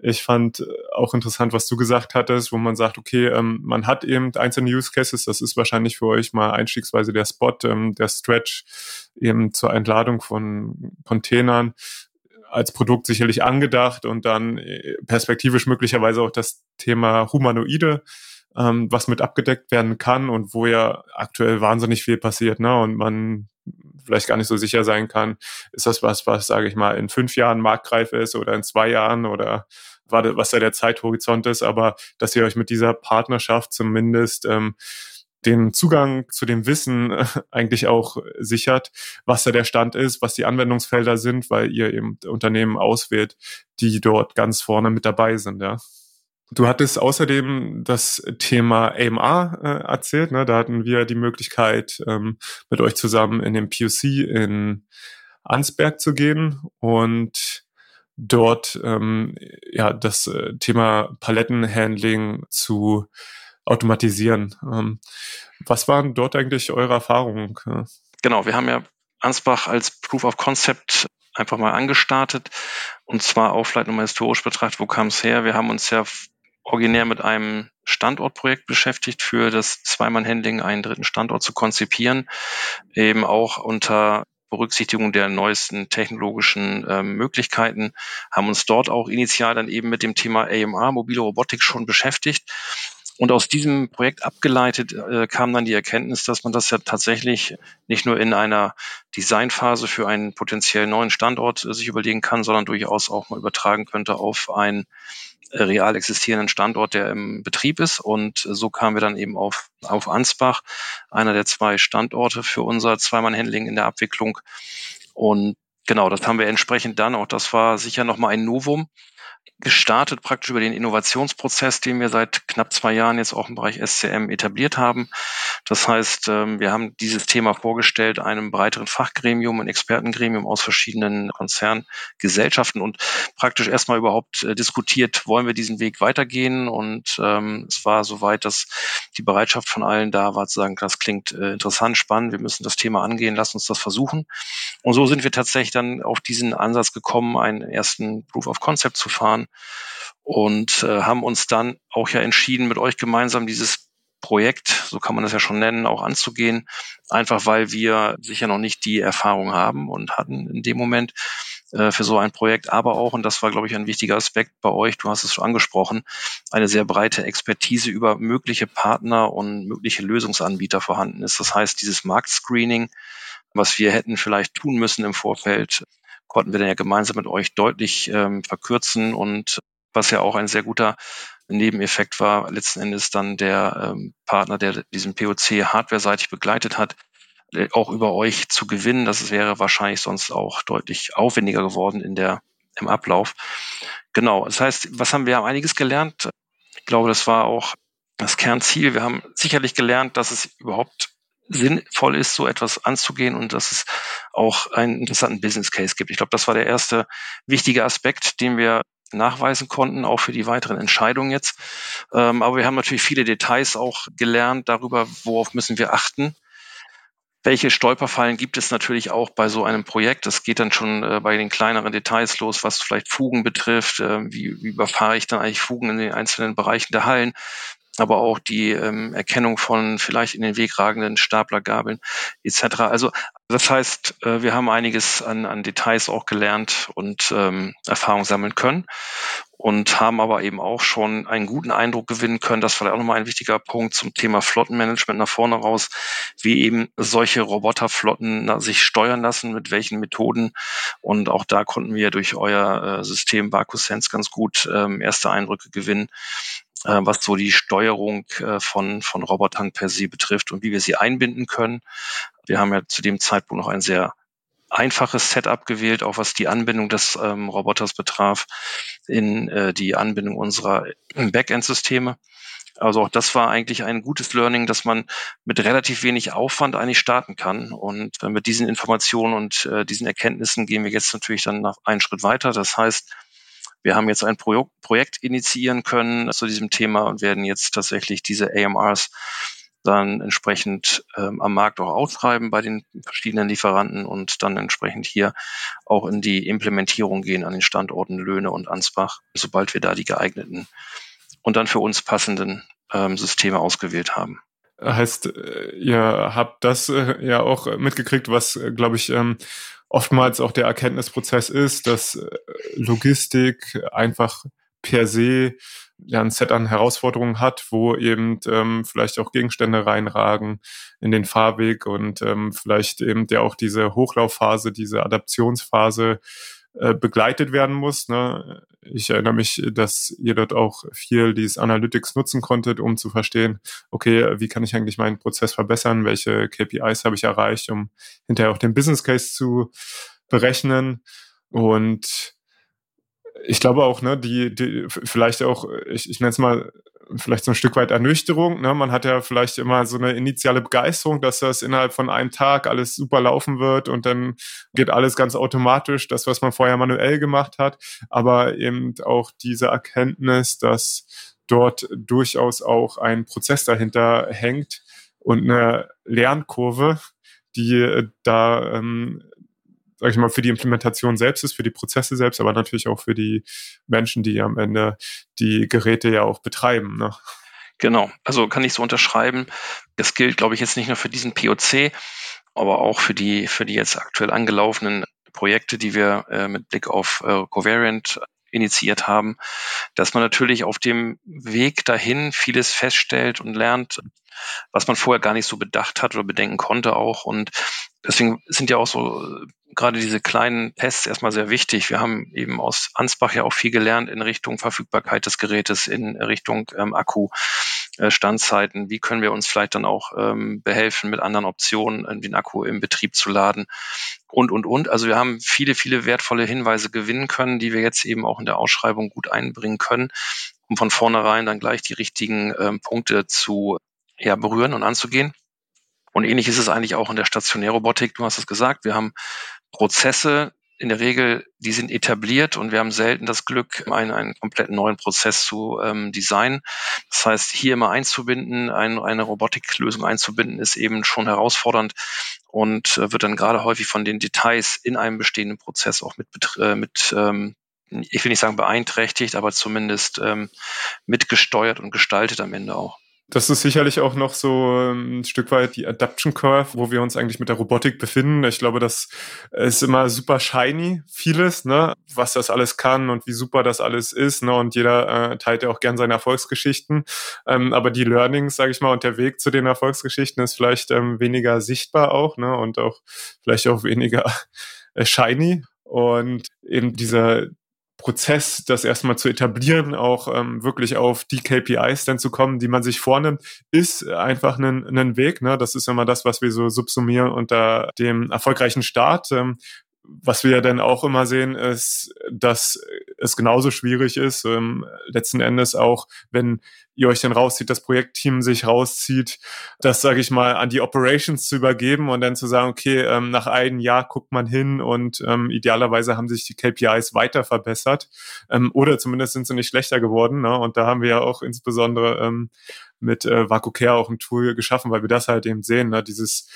Ich fand äh, auch interessant, was du gesagt hattest, wo man sagt, okay, ähm, man hat eben einzelne Use Cases, das ist wahrscheinlich für euch mal einstiegsweise der Spot, ähm, der Stretch eben zur Entladung von Containern als Produkt sicherlich angedacht und dann äh, perspektivisch möglicherweise auch das Thema Humanoide, ähm, was mit abgedeckt werden kann und wo ja aktuell wahnsinnig viel passiert, ne? Und man vielleicht gar nicht so sicher sein kann, ist das was, was, sage ich mal, in fünf Jahren marktreif ist oder in zwei Jahren oder was da der Zeithorizont ist, aber dass ihr euch mit dieser Partnerschaft zumindest ähm, den Zugang zu dem Wissen eigentlich auch sichert, was da der Stand ist, was die Anwendungsfelder sind, weil ihr eben Unternehmen auswählt, die dort ganz vorne mit dabei sind, ja. Du hattest außerdem das Thema AMR äh, erzählt. Ne? Da hatten wir die Möglichkeit, ähm, mit euch zusammen in den POC in Ansberg zu gehen und dort ähm, ja das äh, Thema Palettenhandling zu automatisieren. Ähm, was waren dort eigentlich eure Erfahrungen? Genau, wir haben ja Ansbach als Proof of Concept einfach mal angestartet und zwar auch vielleicht nochmal historisch betrachtet, wo kam es her? Wir haben uns ja originär mit einem Standortprojekt beschäftigt, für das Zweimann-Handling einen dritten Standort zu konzipieren, eben auch unter Berücksichtigung der neuesten technologischen ähm, Möglichkeiten, haben uns dort auch initial dann eben mit dem Thema AMR, mobile Robotik, schon beschäftigt. Und aus diesem Projekt abgeleitet äh, kam dann die Erkenntnis, dass man das ja tatsächlich nicht nur in einer Designphase für einen potenziell neuen Standort äh, sich überlegen kann, sondern durchaus auch mal übertragen könnte auf äh, real existierenden Standort, der im Betrieb ist. Und so kamen wir dann eben auf, auf Ansbach, einer der zwei Standorte für unser Zweimann-Handling in der Abwicklung. Und genau, das haben wir entsprechend dann, auch das war sicher nochmal ein Novum, gestartet praktisch über den Innovationsprozess, den wir seit knapp zwei Jahren jetzt auch im Bereich SCM etabliert haben. Das heißt, ähm, wir haben dieses Thema vorgestellt einem breiteren Fachgremium, ein Expertengremium aus verschiedenen Konzerngesellschaften und praktisch erstmal überhaupt äh, diskutiert, wollen wir diesen Weg weitergehen? Und ähm, es war soweit, dass die Bereitschaft von allen da war, zu sagen, das klingt äh, interessant, spannend, wir müssen das Thema angehen, lass uns das versuchen. Und so sind wir tatsächlich dann auf diesen Ansatz gekommen, einen ersten Proof of Concept zu fahren und äh, haben uns dann auch ja entschieden, mit euch gemeinsam dieses Projekt, so kann man das ja schon nennen, auch anzugehen, einfach weil wir sicher noch nicht die Erfahrung haben und hatten in dem Moment äh, für so ein Projekt, aber auch, und das war, glaube ich, ein wichtiger Aspekt bei euch, du hast es schon angesprochen, eine sehr breite Expertise über mögliche Partner und mögliche Lösungsanbieter vorhanden ist. Das heißt, dieses Marktscreening, was wir hätten vielleicht tun müssen im Vorfeld, konnten wir dann ja gemeinsam mit euch deutlich ähm, verkürzen und was ja auch ein sehr guter Nebeneffekt war, letzten Endes dann der ähm, Partner, der diesen POC hardware-seitig begleitet hat, äh, auch über euch zu gewinnen. Das wäre wahrscheinlich sonst auch deutlich aufwendiger geworden in der, im Ablauf. Genau. Das heißt, was haben wir? haben einiges gelernt. Ich glaube, das war auch das Kernziel. Wir haben sicherlich gelernt, dass es überhaupt sinnvoll ist, so etwas anzugehen und dass es auch einen interessanten Business Case gibt. Ich glaube, das war der erste wichtige Aspekt, den wir nachweisen konnten, auch für die weiteren Entscheidungen jetzt. Ähm, aber wir haben natürlich viele Details auch gelernt darüber, worauf müssen wir achten. Welche Stolperfallen gibt es natürlich auch bei so einem Projekt? Das geht dann schon äh, bei den kleineren Details los, was vielleicht Fugen betrifft. Äh, wie, wie überfahre ich dann eigentlich Fugen in den einzelnen Bereichen der Hallen? Aber auch die ähm, Erkennung von vielleicht in den Weg ragenden Staplergabeln etc. Also das heißt, äh, wir haben einiges an, an Details auch gelernt und ähm, Erfahrung sammeln können und haben aber eben auch schon einen guten Eindruck gewinnen können. Das war auch nochmal ein wichtiger Punkt zum Thema Flottenmanagement nach vorne raus, wie eben solche Roboterflotten na, sich steuern lassen, mit welchen Methoden. Und auch da konnten wir durch euer äh, System VacuSense ganz gut ähm, erste Eindrücke gewinnen äh, was so die Steuerung äh, von, von Robotern per se betrifft und wie wir sie einbinden können. Wir haben ja zu dem Zeitpunkt noch ein sehr einfaches Setup gewählt, auch was die Anbindung des ähm, Roboters betraf, in äh, die Anbindung unserer Backend-Systeme. Also auch das war eigentlich ein gutes Learning, dass man mit relativ wenig Aufwand eigentlich starten kann. Und äh, mit diesen Informationen und äh, diesen Erkenntnissen gehen wir jetzt natürlich dann noch einen Schritt weiter. Das heißt, wir haben jetzt ein Pro Projekt initiieren können zu diesem Thema und werden jetzt tatsächlich diese AMRs dann entsprechend ähm, am Markt auch ausschreiben bei den verschiedenen Lieferanten und dann entsprechend hier auch in die Implementierung gehen an den Standorten Löhne und Ansbach, sobald wir da die geeigneten und dann für uns passenden ähm, Systeme ausgewählt haben. Heißt, äh, ihr habt das äh, ja auch mitgekriegt, was, äh, glaube ich, ähm, oftmals auch der Erkenntnisprozess ist, dass äh, Logistik einfach per se ja ein Set an Herausforderungen hat, wo eben ähm, vielleicht auch Gegenstände reinragen in den Fahrweg und ähm, vielleicht eben der auch diese Hochlaufphase, diese Adaptionsphase äh, begleitet werden muss. Ne? Ich erinnere mich, dass ihr dort auch viel dieses Analytics nutzen konntet, um zu verstehen, okay, wie kann ich eigentlich meinen Prozess verbessern, welche KPIs habe ich erreicht, um hinterher auch den Business Case zu berechnen. Und ich glaube auch, ne, die, die vielleicht auch, ich, ich nenne es mal vielleicht so ein Stück weit Ernüchterung. Ne? Man hat ja vielleicht immer so eine initiale Begeisterung, dass das innerhalb von einem Tag alles super laufen wird und dann geht alles ganz automatisch, das, was man vorher manuell gemacht hat. Aber eben auch diese Erkenntnis, dass dort durchaus auch ein Prozess dahinter hängt und eine Lernkurve, die da ähm, sag ich mal, für die Implementation selbst ist, für die Prozesse selbst, aber natürlich auch für die Menschen, die am Ende die Geräte ja auch betreiben. Ne? Genau, also kann ich so unterschreiben. Das gilt, glaube ich, jetzt nicht nur für diesen POC, aber auch für die, für die jetzt aktuell angelaufenen Projekte, die wir äh, mit Blick auf äh, Covariant initiiert haben, dass man natürlich auf dem Weg dahin vieles feststellt und lernt, was man vorher gar nicht so bedacht hat oder bedenken konnte auch. Und deswegen sind ja auch so gerade diese kleinen Tests erstmal sehr wichtig. Wir haben eben aus Ansbach ja auch viel gelernt in Richtung Verfügbarkeit des Gerätes, in Richtung ähm, Akku. Äh, Standzeiten, wie können wir uns vielleicht dann auch ähm, behelfen mit anderen Optionen, den Akku im Betrieb zu laden und, und, und. Also wir haben viele, viele wertvolle Hinweise gewinnen können, die wir jetzt eben auch in der Ausschreibung gut einbringen können, um von vornherein dann gleich die richtigen ähm, Punkte zu ja, berühren und anzugehen. Und ähnlich ist es eigentlich auch in der Stationärrobotik. Du hast es gesagt, wir haben Prozesse in der Regel, die sind etabliert und wir haben selten das Glück, einen, einen kompletten neuen Prozess zu ähm, designen. Das heißt, hier immer einzubinden, ein, eine Robotiklösung einzubinden, ist eben schon herausfordernd und äh, wird dann gerade häufig von den Details in einem bestehenden Prozess auch mit, äh, mit ähm, ich will nicht sagen beeinträchtigt, aber zumindest ähm, mitgesteuert und gestaltet am Ende auch. Das ist sicherlich auch noch so ähm, ein Stück weit die Adaption Curve, wo wir uns eigentlich mit der Robotik befinden. Ich glaube, das ist immer super shiny, vieles, ne, was das alles kann und wie super das alles ist, ne, und jeder äh, teilt ja auch gern seine Erfolgsgeschichten. Ähm, aber die Learnings, sage ich mal, und der Weg zu den Erfolgsgeschichten ist vielleicht ähm, weniger sichtbar auch, ne, und auch vielleicht auch weniger äh, shiny. Und eben dieser Prozess, das erstmal zu etablieren, auch ähm, wirklich auf die KPIs dann zu kommen, die man sich vornimmt, ist einfach ein, ein Weg. Ne? Das ist immer das, was wir so subsumieren unter dem erfolgreichen Start. Ähm, was wir dann auch immer sehen, ist, dass es genauso schwierig ist, ähm, letzten Endes auch, wenn ihr euch dann rauszieht, das Projektteam sich rauszieht, das, sage ich mal, an die Operations zu übergeben und dann zu sagen, okay, ähm, nach einem Jahr guckt man hin und ähm, idealerweise haben sich die KPIs weiter verbessert ähm, oder zumindest sind sie nicht schlechter geworden. Ne? Und da haben wir ja auch insbesondere ähm, mit äh, VakuCare auch ein Tool geschaffen, weil wir das halt eben sehen, ne? dieses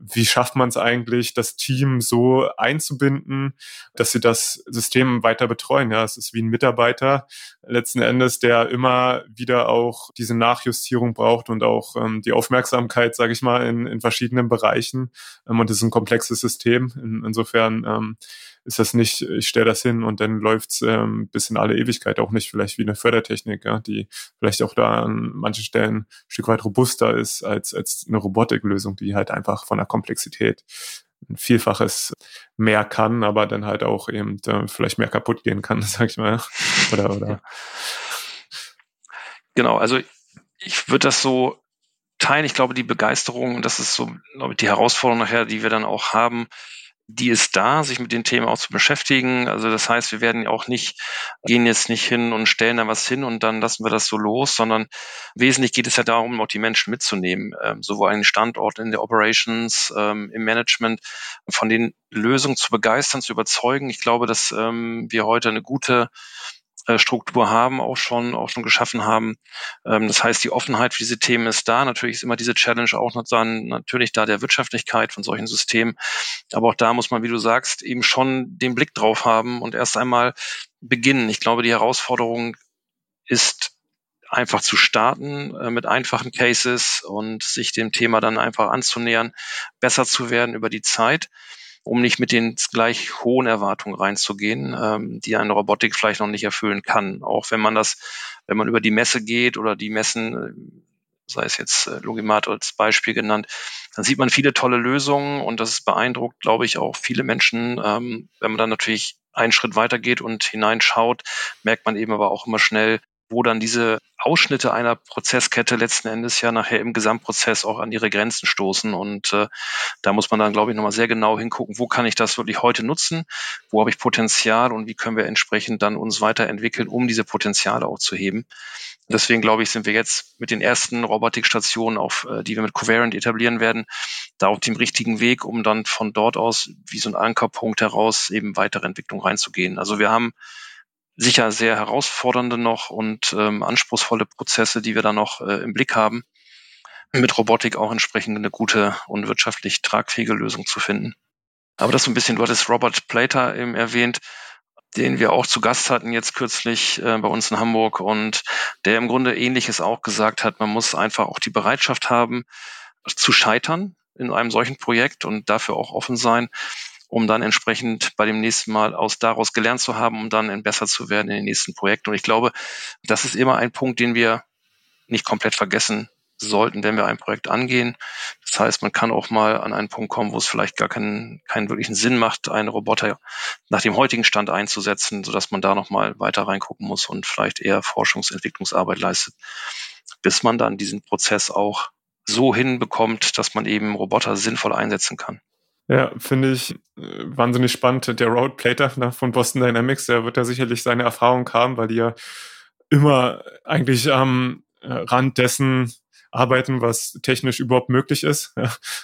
wie schafft man es eigentlich, das Team so einzubinden, dass sie das System weiter betreuen. Ja, es ist wie ein Mitarbeiter letzten Endes, der immer wieder auch diese Nachjustierung braucht und auch ähm, die Aufmerksamkeit, sage ich mal, in, in verschiedenen Bereichen. Ähm, und es ist ein komplexes System. In, insofern ähm, ist das nicht, ich stelle das hin und dann läuft's ähm, bis in alle Ewigkeit auch nicht vielleicht wie eine Fördertechnik, ja, die vielleicht auch da an manchen Stellen ein Stück weit robuster ist als, als eine Robotiklösung, die halt einfach von der Komplexität ein Vielfaches mehr kann, aber dann halt auch eben äh, vielleicht mehr kaputt gehen kann, sag ich mal. Oder, oder. Genau, also ich würde das so teilen. Ich glaube, die Begeisterung, das ist so, glaube ich, die Herausforderung nachher, die wir dann auch haben, die ist da, sich mit den Themen auch zu beschäftigen. Also das heißt, wir werden auch nicht, gehen jetzt nicht hin und stellen da was hin und dann lassen wir das so los, sondern wesentlich geht es ja darum, auch die Menschen mitzunehmen, ähm, sowohl einen Standort in der Operations, ähm, im Management, von den Lösungen zu begeistern, zu überzeugen. Ich glaube, dass ähm, wir heute eine gute Struktur haben, auch schon, auch schon geschaffen haben. Ähm, das heißt, die Offenheit für diese Themen ist da. Natürlich ist immer diese Challenge auch noch dann natürlich da der Wirtschaftlichkeit von solchen Systemen. Aber auch da muss man, wie du sagst, eben schon den Blick drauf haben und erst einmal beginnen. Ich glaube, die Herausforderung ist einfach zu starten äh, mit einfachen Cases und sich dem Thema dann einfach anzunähern, besser zu werden über die Zeit um nicht mit den gleich hohen Erwartungen reinzugehen, ähm, die eine Robotik vielleicht noch nicht erfüllen kann. Auch wenn man das, wenn man über die Messe geht oder die Messen, äh, sei es jetzt äh, Logimat als Beispiel genannt, dann sieht man viele tolle Lösungen und das beeindruckt, glaube ich, auch viele Menschen. Ähm, wenn man dann natürlich einen Schritt weitergeht und hineinschaut, merkt man eben aber auch immer schnell, wo dann diese Ausschnitte einer Prozesskette letzten Endes ja nachher im Gesamtprozess auch an ihre Grenzen stoßen. Und äh, da muss man dann, glaube ich, nochmal sehr genau hingucken, wo kann ich das wirklich heute nutzen, wo habe ich Potenzial und wie können wir entsprechend dann uns weiterentwickeln, um diese Potenziale auch zu heben. Deswegen, glaube ich, sind wir jetzt mit den ersten Robotikstationen, auf, äh, die wir mit Covariant etablieren werden, da auf dem richtigen Weg, um dann von dort aus wie so ein Ankerpunkt heraus eben weitere Entwicklung reinzugehen. Also wir haben sicher sehr herausfordernde noch und ähm, anspruchsvolle Prozesse, die wir da noch äh, im Blick haben, mit Robotik auch entsprechend eine gute und wirtschaftlich tragfähige Lösung zu finden. Aber das so ein bisschen, du hattest Robert Plater eben erwähnt, den wir auch zu Gast hatten jetzt kürzlich äh, bei uns in Hamburg und der im Grunde Ähnliches auch gesagt hat, man muss einfach auch die Bereitschaft haben, zu scheitern in einem solchen Projekt und dafür auch offen sein, um dann entsprechend bei dem nächsten Mal aus daraus gelernt zu haben, um dann besser zu werden in den nächsten Projekten. Und ich glaube, das ist immer ein Punkt, den wir nicht komplett vergessen sollten, wenn wir ein Projekt angehen. Das heißt, man kann auch mal an einen Punkt kommen, wo es vielleicht gar keinen, keinen wirklichen Sinn macht, einen Roboter nach dem heutigen Stand einzusetzen, sodass man da nochmal weiter reingucken muss und vielleicht eher Forschungsentwicklungsarbeit leistet, bis man dann diesen Prozess auch so hinbekommt, dass man eben Roboter sinnvoll einsetzen kann. Ja, finde ich äh, wahnsinnig spannend. Der Road Plater ne, von Boston Dynamics, der wird da sicherlich seine Erfahrung haben, weil die ja immer eigentlich am äh, Rand dessen arbeiten, was technisch überhaupt möglich ist.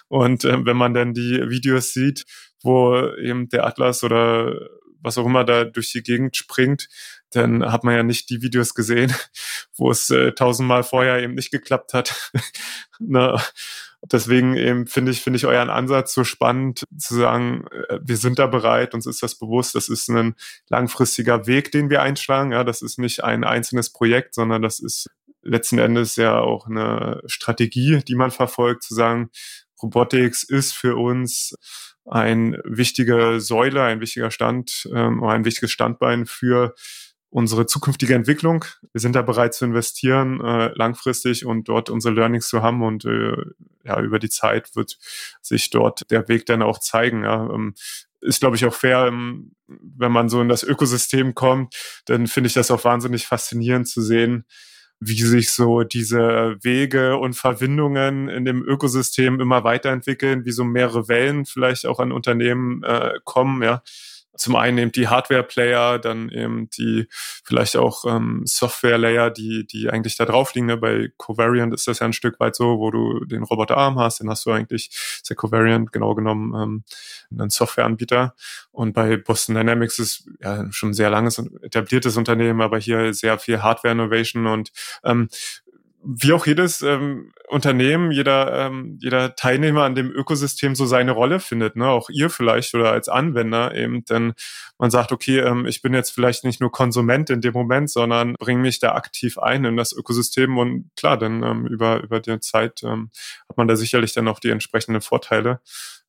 Und äh, wenn man dann die Videos sieht, wo eben der Atlas oder was auch immer da durch die Gegend springt, dann hat man ja nicht die Videos gesehen, wo es äh, tausendmal vorher eben nicht geklappt hat. Na, deswegen eben finde ich, finde ich euren Ansatz so spannend zu sagen, äh, wir sind da bereit, uns ist das bewusst, das ist ein langfristiger Weg, den wir einschlagen. Ja, das ist nicht ein einzelnes Projekt, sondern das ist letzten Endes ja auch eine Strategie, die man verfolgt, zu sagen, Robotics ist für uns ein wichtiger Säule, ein wichtiger Stand, ähm, ein wichtiges Standbein für unsere zukünftige Entwicklung. Wir sind da bereit zu investieren, äh, langfristig und dort unsere Learnings zu haben und äh, ja, über die Zeit wird sich dort der Weg dann auch zeigen. Ja. Ähm, ist, glaube ich, auch fair, ähm, wenn man so in das Ökosystem kommt, dann finde ich das auch wahnsinnig faszinierend zu sehen, wie sich so diese Wege und Verbindungen in dem Ökosystem immer weiterentwickeln, wie so mehrere Wellen vielleicht auch an Unternehmen äh, kommen, ja zum einen eben die Hardware-Player, dann eben die vielleicht auch ähm, Software-Layer, die, die eigentlich da drauf liegen. Ne? Bei Covariant ist das ja ein Stück weit so, wo du den Roboterarm hast, den hast du eigentlich, ist der Covariant genau genommen ähm, ein Softwareanbieter. Und bei Boston Dynamics ist ja schon ein sehr langes und etabliertes Unternehmen, aber hier sehr viel Hardware-Innovation und ähm, wie auch jedes ähm, Unternehmen, jeder, ähm, jeder Teilnehmer an dem Ökosystem so seine Rolle findet, ne? auch ihr vielleicht oder als Anwender eben, denn man sagt, okay, ähm, ich bin jetzt vielleicht nicht nur Konsument in dem Moment, sondern bringe mich da aktiv ein in das Ökosystem und klar, dann ähm, über, über die Zeit ähm, hat man da sicherlich dann auch die entsprechenden Vorteile.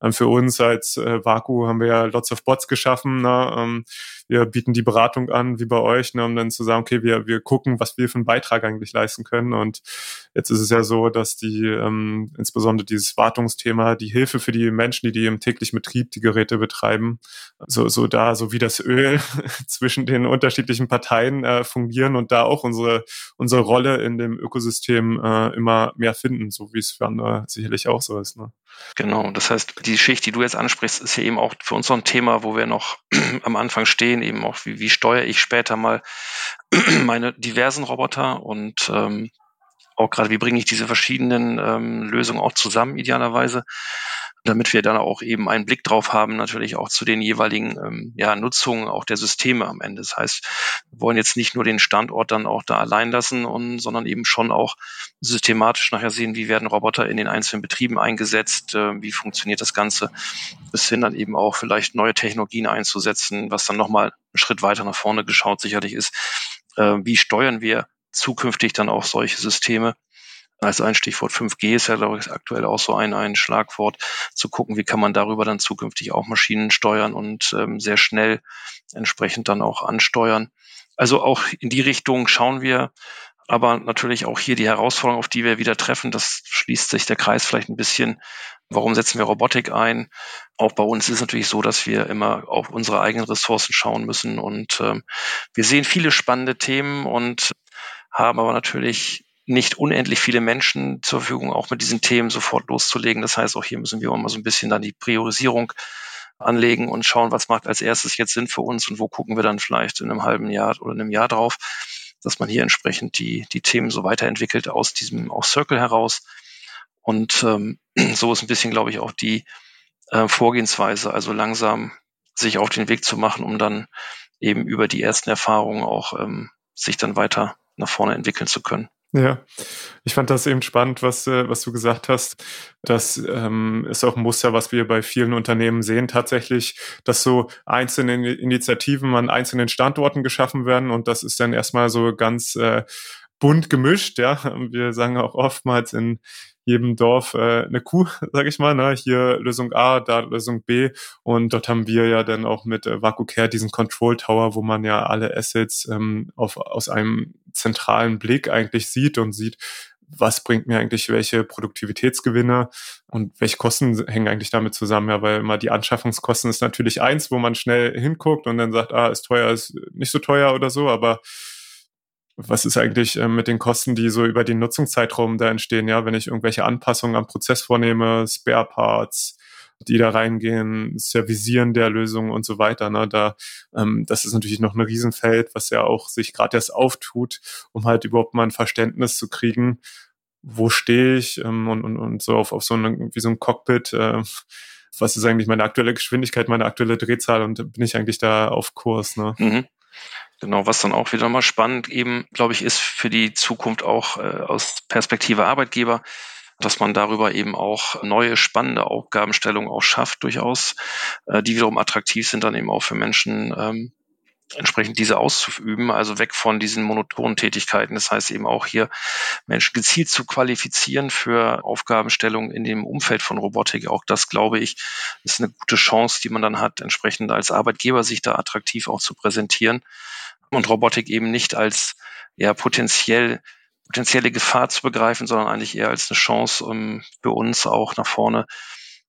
Ähm, für uns als äh, Vaku haben wir ja Lots of Bots geschaffen. Ne? Ähm, wir bieten die Beratung an, wie bei euch, ne, um dann zu sagen, okay, wir, wir gucken, was wir für einen Beitrag eigentlich leisten können. Und jetzt ist es ja so, dass die ähm, insbesondere dieses Wartungsthema, die Hilfe für die Menschen, die, die im täglichen Betrieb die Geräte betreiben, so, so da, so wie das Öl zwischen den unterschiedlichen Parteien äh, fungieren und da auch unsere, unsere Rolle in dem Ökosystem äh, immer mehr finden, so wie es für andere sicherlich auch so ist. Ne? Genau, das heißt, die Schicht, die du jetzt ansprichst, ist ja eben auch für uns so ein Thema, wo wir noch am Anfang stehen, eben auch, wie, wie steuere ich später mal meine diversen Roboter und ähm, auch gerade, wie bringe ich diese verschiedenen ähm, Lösungen auch zusammen, idealerweise damit wir dann auch eben einen Blick drauf haben, natürlich auch zu den jeweiligen ähm, ja, Nutzungen auch der Systeme am Ende. Das heißt, wir wollen jetzt nicht nur den Standort dann auch da allein lassen, und, sondern eben schon auch systematisch nachher sehen, wie werden Roboter in den einzelnen Betrieben eingesetzt, äh, wie funktioniert das Ganze, bis hin dann eben auch vielleicht neue Technologien einzusetzen, was dann nochmal einen Schritt weiter nach vorne geschaut sicherlich ist. Äh, wie steuern wir zukünftig dann auch solche Systeme? Als ein Stichwort 5G ist ja, glaube ich, aktuell auch so ein, ein Schlagwort, zu gucken, wie kann man darüber dann zukünftig auch Maschinen steuern und ähm, sehr schnell entsprechend dann auch ansteuern. Also auch in die Richtung schauen wir, aber natürlich auch hier die Herausforderung, auf die wir wieder treffen, das schließt sich der Kreis vielleicht ein bisschen. Warum setzen wir Robotik ein? Auch bei uns ist natürlich so, dass wir immer auf unsere eigenen Ressourcen schauen müssen und ähm, wir sehen viele spannende Themen und haben aber natürlich nicht unendlich viele Menschen zur Verfügung, auch mit diesen Themen sofort loszulegen. Das heißt, auch hier müssen wir immer so ein bisschen dann die Priorisierung anlegen und schauen, was macht als erstes jetzt Sinn für uns und wo gucken wir dann vielleicht in einem halben Jahr oder einem Jahr drauf, dass man hier entsprechend die, die Themen so weiterentwickelt aus diesem auch Circle heraus. Und ähm, so ist ein bisschen, glaube ich, auch die äh, Vorgehensweise, also langsam sich auf den Weg zu machen, um dann eben über die ersten Erfahrungen auch ähm, sich dann weiter nach vorne entwickeln zu können. Ja, ich fand das eben spannend, was, äh, was du gesagt hast. Das ähm, ist auch ein Muster, was wir bei vielen Unternehmen sehen, tatsächlich, dass so einzelne Initiativen an einzelnen Standorten geschaffen werden und das ist dann erstmal so ganz äh, bunt gemischt, ja. Wir sagen auch oftmals in jedem Dorf äh, eine Kuh, sage ich mal. Ne? Hier Lösung A, da Lösung B. Und dort haben wir ja dann auch mit äh, VacuCare diesen Control Tower, wo man ja alle Assets ähm, auf, aus einem zentralen Blick eigentlich sieht und sieht, was bringt mir eigentlich welche Produktivitätsgewinne und welche Kosten hängen eigentlich damit zusammen? Ja, weil immer die Anschaffungskosten ist natürlich eins, wo man schnell hinguckt und dann sagt, ah, ist teuer, ist nicht so teuer oder so, aber was ist eigentlich äh, mit den Kosten, die so über den Nutzungszeitraum da entstehen, ja, wenn ich irgendwelche Anpassungen am Prozess vornehme, Spare Parts, die da reingehen, Servisieren der Lösung und so weiter. Ne? Da, ähm, das ist natürlich noch ein Riesenfeld, was ja auch sich gerade erst auftut, um halt überhaupt mal ein Verständnis zu kriegen, wo stehe ich ähm, und, und, und so auf, auf so eine, wie so ein Cockpit, äh, was ist eigentlich meine aktuelle Geschwindigkeit, meine aktuelle Drehzahl und bin ich eigentlich da auf Kurs. Ne? Mhm. Genau, was dann auch wieder mal spannend eben, glaube ich, ist für die Zukunft auch äh, aus Perspektive Arbeitgeber, dass man darüber eben auch neue spannende Aufgabenstellungen auch schafft durchaus, äh, die wiederum attraktiv sind dann eben auch für Menschen, ähm, entsprechend diese auszuüben, also weg von diesen monotonen Tätigkeiten. Das heißt eben auch hier Menschen gezielt zu qualifizieren für Aufgabenstellungen in dem Umfeld von Robotik. Auch das, glaube ich, ist eine gute Chance, die man dann hat, entsprechend als Arbeitgeber sich da attraktiv auch zu präsentieren und Robotik eben nicht als ja potenziell potenzielle Gefahr zu begreifen, sondern eigentlich eher als eine Chance, um für uns auch nach vorne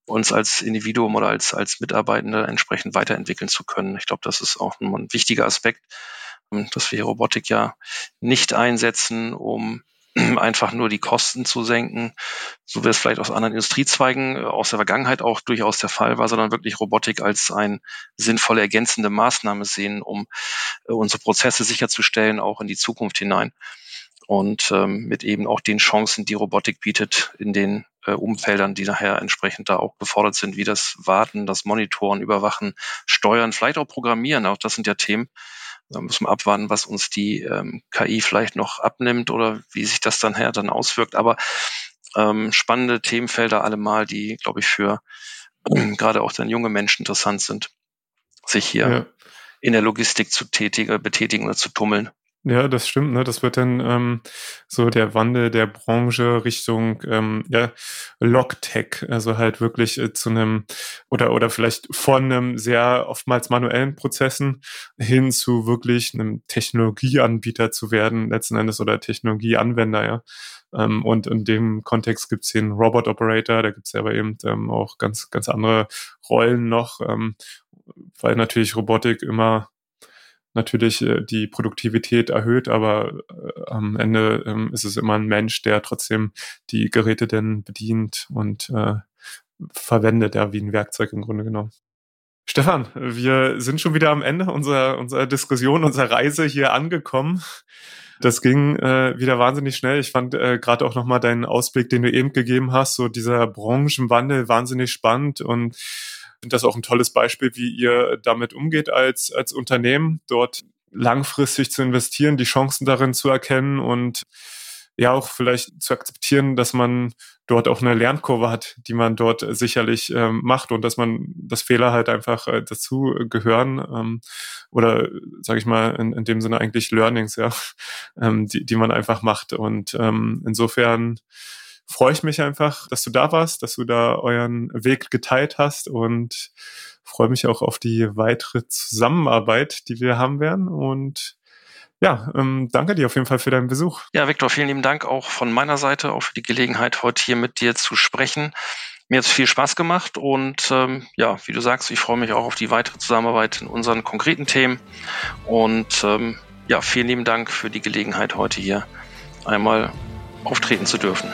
uns als Individuum oder als, als Mitarbeitende entsprechend weiterentwickeln zu können. Ich glaube, das ist auch ein wichtiger Aspekt, dass wir Robotik ja nicht einsetzen, um einfach nur die Kosten zu senken, so wie es vielleicht aus anderen Industriezweigen äh, aus der Vergangenheit auch durchaus der Fall war, sondern wirklich Robotik als ein sinnvolle ergänzende Maßnahme sehen, um äh, unsere Prozesse sicherzustellen, auch in die Zukunft hinein. Und ähm, mit eben auch den Chancen, die Robotik bietet in den äh, Umfeldern, die nachher entsprechend da auch gefordert sind, wie das Warten, das Monitoren, Überwachen, Steuern, vielleicht auch Programmieren. Auch das sind ja Themen, da müssen wir abwarten, was uns die ähm, KI vielleicht noch abnimmt oder wie sich das dann her dann auswirkt. Aber ähm, spannende Themenfelder allemal, die, glaube ich, für ähm, gerade auch dann junge Menschen interessant sind, sich hier ja. in der Logistik zu tätigen, betätigen oder zu tummeln. Ja, das stimmt. Ne? Das wird dann ähm, so der Wandel der Branche Richtung ähm, ja, Logtech, also halt wirklich äh, zu einem oder oder vielleicht von einem sehr oftmals manuellen Prozessen hin zu wirklich einem Technologieanbieter zu werden letzten Endes oder Technologieanwender. Ja. Ähm, und in dem Kontext gibt's den Robot Operator, da gibt's aber eben ähm, auch ganz ganz andere Rollen noch, ähm, weil natürlich Robotik immer natürlich äh, die Produktivität erhöht, aber äh, am Ende ähm, ist es immer ein Mensch, der trotzdem die Geräte denn bedient und äh, verwendet, ja, wie ein Werkzeug im Grunde genommen. Stefan, wir sind schon wieder am Ende unserer, unserer Diskussion, unserer Reise hier angekommen. Das ging äh, wieder wahnsinnig schnell. Ich fand äh, gerade auch nochmal deinen Ausblick, den du eben gegeben hast, so dieser Branchenwandel wahnsinnig spannend und finde das auch ein tolles Beispiel, wie ihr damit umgeht als, als Unternehmen, dort langfristig zu investieren, die Chancen darin zu erkennen und ja auch vielleicht zu akzeptieren, dass man dort auch eine Lernkurve hat, die man dort sicherlich ähm, macht und dass man das Fehler halt einfach äh, dazu gehören ähm, oder sage ich mal in, in dem Sinne eigentlich Learnings, ja, ähm, die, die man einfach macht und ähm, insofern freue ich mich einfach, dass du da warst, dass du da euren Weg geteilt hast und freue mich auch auf die weitere Zusammenarbeit, die wir haben werden. Und ja, ähm, danke dir auf jeden Fall für deinen Besuch. Ja, Viktor, vielen lieben Dank auch von meiner Seite, auch für die Gelegenheit, heute hier mit dir zu sprechen. Mir hat es viel Spaß gemacht und ähm, ja, wie du sagst, ich freue mich auch auf die weitere Zusammenarbeit in unseren konkreten Themen. Und ähm, ja, vielen lieben Dank für die Gelegenheit, heute hier einmal auftreten zu dürfen.